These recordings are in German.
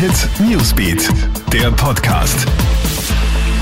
Hit Newsbeat, der Podcast.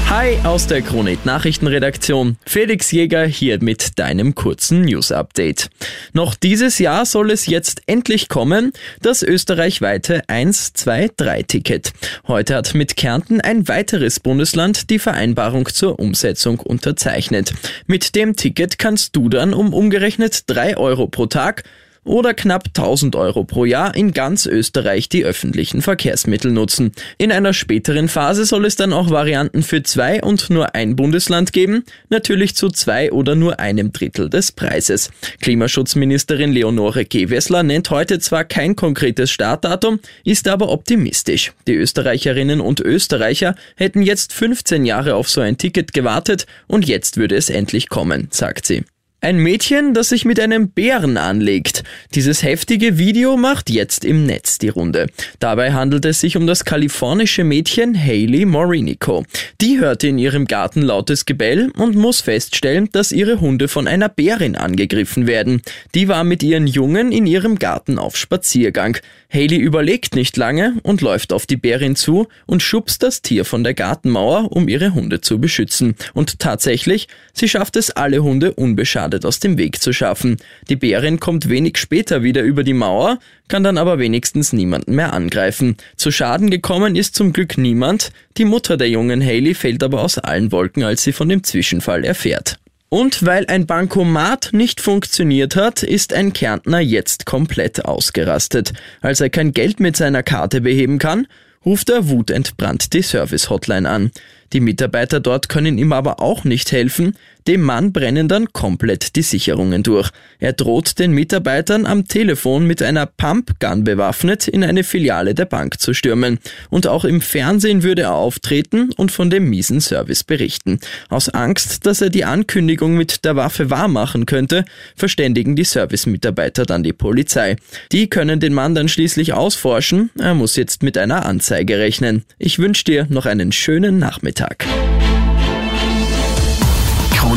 Hi aus der Kronit Nachrichtenredaktion. Felix Jäger hier mit deinem kurzen News Update. Noch dieses Jahr soll es jetzt endlich kommen, das österreichweite 1, 2, 3 Ticket. Heute hat mit Kärnten ein weiteres Bundesland die Vereinbarung zur Umsetzung unterzeichnet. Mit dem Ticket kannst du dann um umgerechnet 3 Euro pro Tag oder knapp 1000 Euro pro Jahr in ganz Österreich die öffentlichen Verkehrsmittel nutzen. In einer späteren Phase soll es dann auch Varianten für zwei und nur ein Bundesland geben, natürlich zu zwei oder nur einem Drittel des Preises. Klimaschutzministerin Leonore Gewessler nennt heute zwar kein konkretes Startdatum, ist aber optimistisch. Die Österreicherinnen und Österreicher hätten jetzt 15 Jahre auf so ein Ticket gewartet und jetzt würde es endlich kommen, sagt sie. Ein Mädchen, das sich mit einem Bären anlegt. Dieses heftige Video macht jetzt im Netz die Runde. Dabei handelt es sich um das kalifornische Mädchen Hailey Morinico. Die hörte in ihrem Garten lautes Gebell und muss feststellen, dass ihre Hunde von einer Bärin angegriffen werden. Die war mit ihren Jungen in ihrem Garten auf Spaziergang. Hailey überlegt nicht lange und läuft auf die Bärin zu und schubst das Tier von der Gartenmauer, um ihre Hunde zu beschützen. Und tatsächlich, sie schafft es alle Hunde unbeschadet unbeschadet aus dem Weg zu schaffen. Die Bärin kommt wenig später wieder über die Mauer, kann dann aber wenigstens niemanden mehr angreifen. Zu Schaden gekommen ist zum Glück niemand, die Mutter der jungen Haley fällt aber aus allen Wolken, als sie von dem Zwischenfall erfährt. Und weil ein Bankomat nicht funktioniert hat, ist ein Kärntner jetzt komplett ausgerastet. Als er kein Geld mit seiner Karte beheben kann, ruft er wutentbrannt die Service-Hotline an. Die Mitarbeiter dort können ihm aber auch nicht helfen, dem Mann brennen dann komplett die Sicherungen durch. Er droht den Mitarbeitern am Telefon mit einer Pumpgun bewaffnet in eine Filiale der Bank zu stürmen. Und auch im Fernsehen würde er auftreten und von dem miesen Service berichten. Aus Angst, dass er die Ankündigung mit der Waffe wahrmachen könnte, verständigen die Service-Mitarbeiter dann die Polizei. Die können den Mann dann schließlich ausforschen. Er muss jetzt mit einer Anzeige rechnen. Ich wünsche dir noch einen schönen Nachmittag.